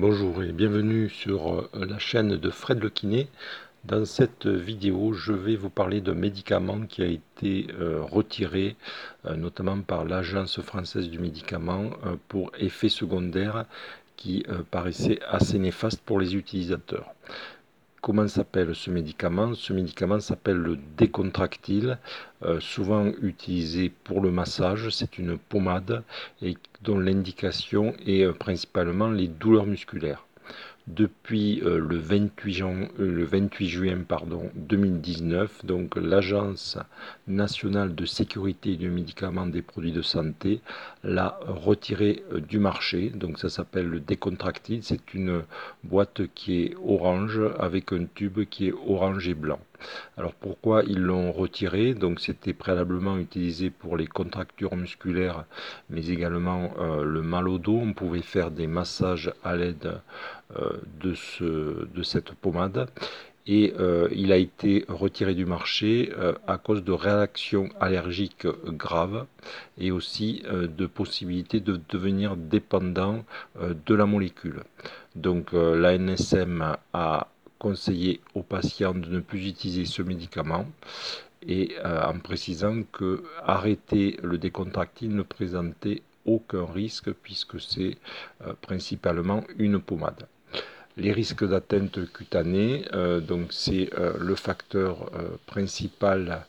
Bonjour et bienvenue sur euh, la chaîne de Fred Le. Dans cette vidéo, je vais vous parler d'un médicament qui a été euh, retiré, euh, notamment par l'Agence française du médicament, pour effets secondaires qui paraissaient assez néfastes pour les utilisateurs. Comment s'appelle ce médicament? Ce médicament s'appelle le décontractile, euh, souvent utilisé pour le massage. C'est une pommade dont l'indication est euh, principalement les douleurs musculaires depuis euh, le 28, euh, juin pardon, 2019, donc l'Agence nationale de sécurité du médicament des produits de santé l'a retiré euh, du marché. Donc ça s'appelle le décontractile. C'est une boîte qui est orange avec un tube qui est orange et blanc. Alors pourquoi ils l'ont retiré? Donc c'était préalablement utilisé pour les contractures musculaires, mais également le mal au dos. On pouvait faire des massages à l'aide de, ce, de cette pommade et euh, il a été retiré du marché euh, à cause de réactions allergiques graves et aussi de possibilités de devenir dépendant de la molécule. Donc l'ANSM a conseillé aux patients de ne plus utiliser ce médicament et en précisant que arrêter le décontractile ne présentait aucun risque puisque c'est principalement une pommade. Les risques d'atteinte cutanée, euh, donc c'est euh, le facteur euh, principal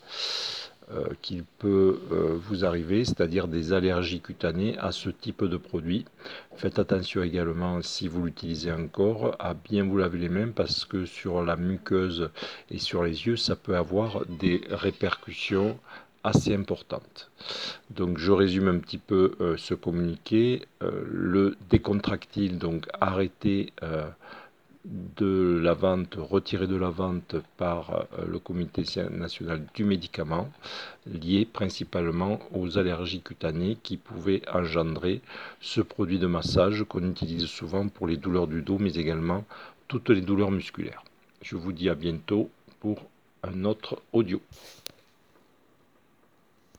qu'il peut vous arriver, c'est-à-dire des allergies cutanées à ce type de produit. Faites attention également, si vous l'utilisez encore, à bien vous laver les mains parce que sur la muqueuse et sur les yeux, ça peut avoir des répercussions assez importantes. Donc je résume un petit peu ce communiqué. le décontractile, donc arrêté de la vente, retiré de la vente par euh, le Comité national du médicament, lié principalement aux allergies cutanées qui pouvaient engendrer ce produit de massage qu'on utilise souvent pour les douleurs du dos, mais également toutes les douleurs musculaires. Je vous dis à bientôt pour un autre audio.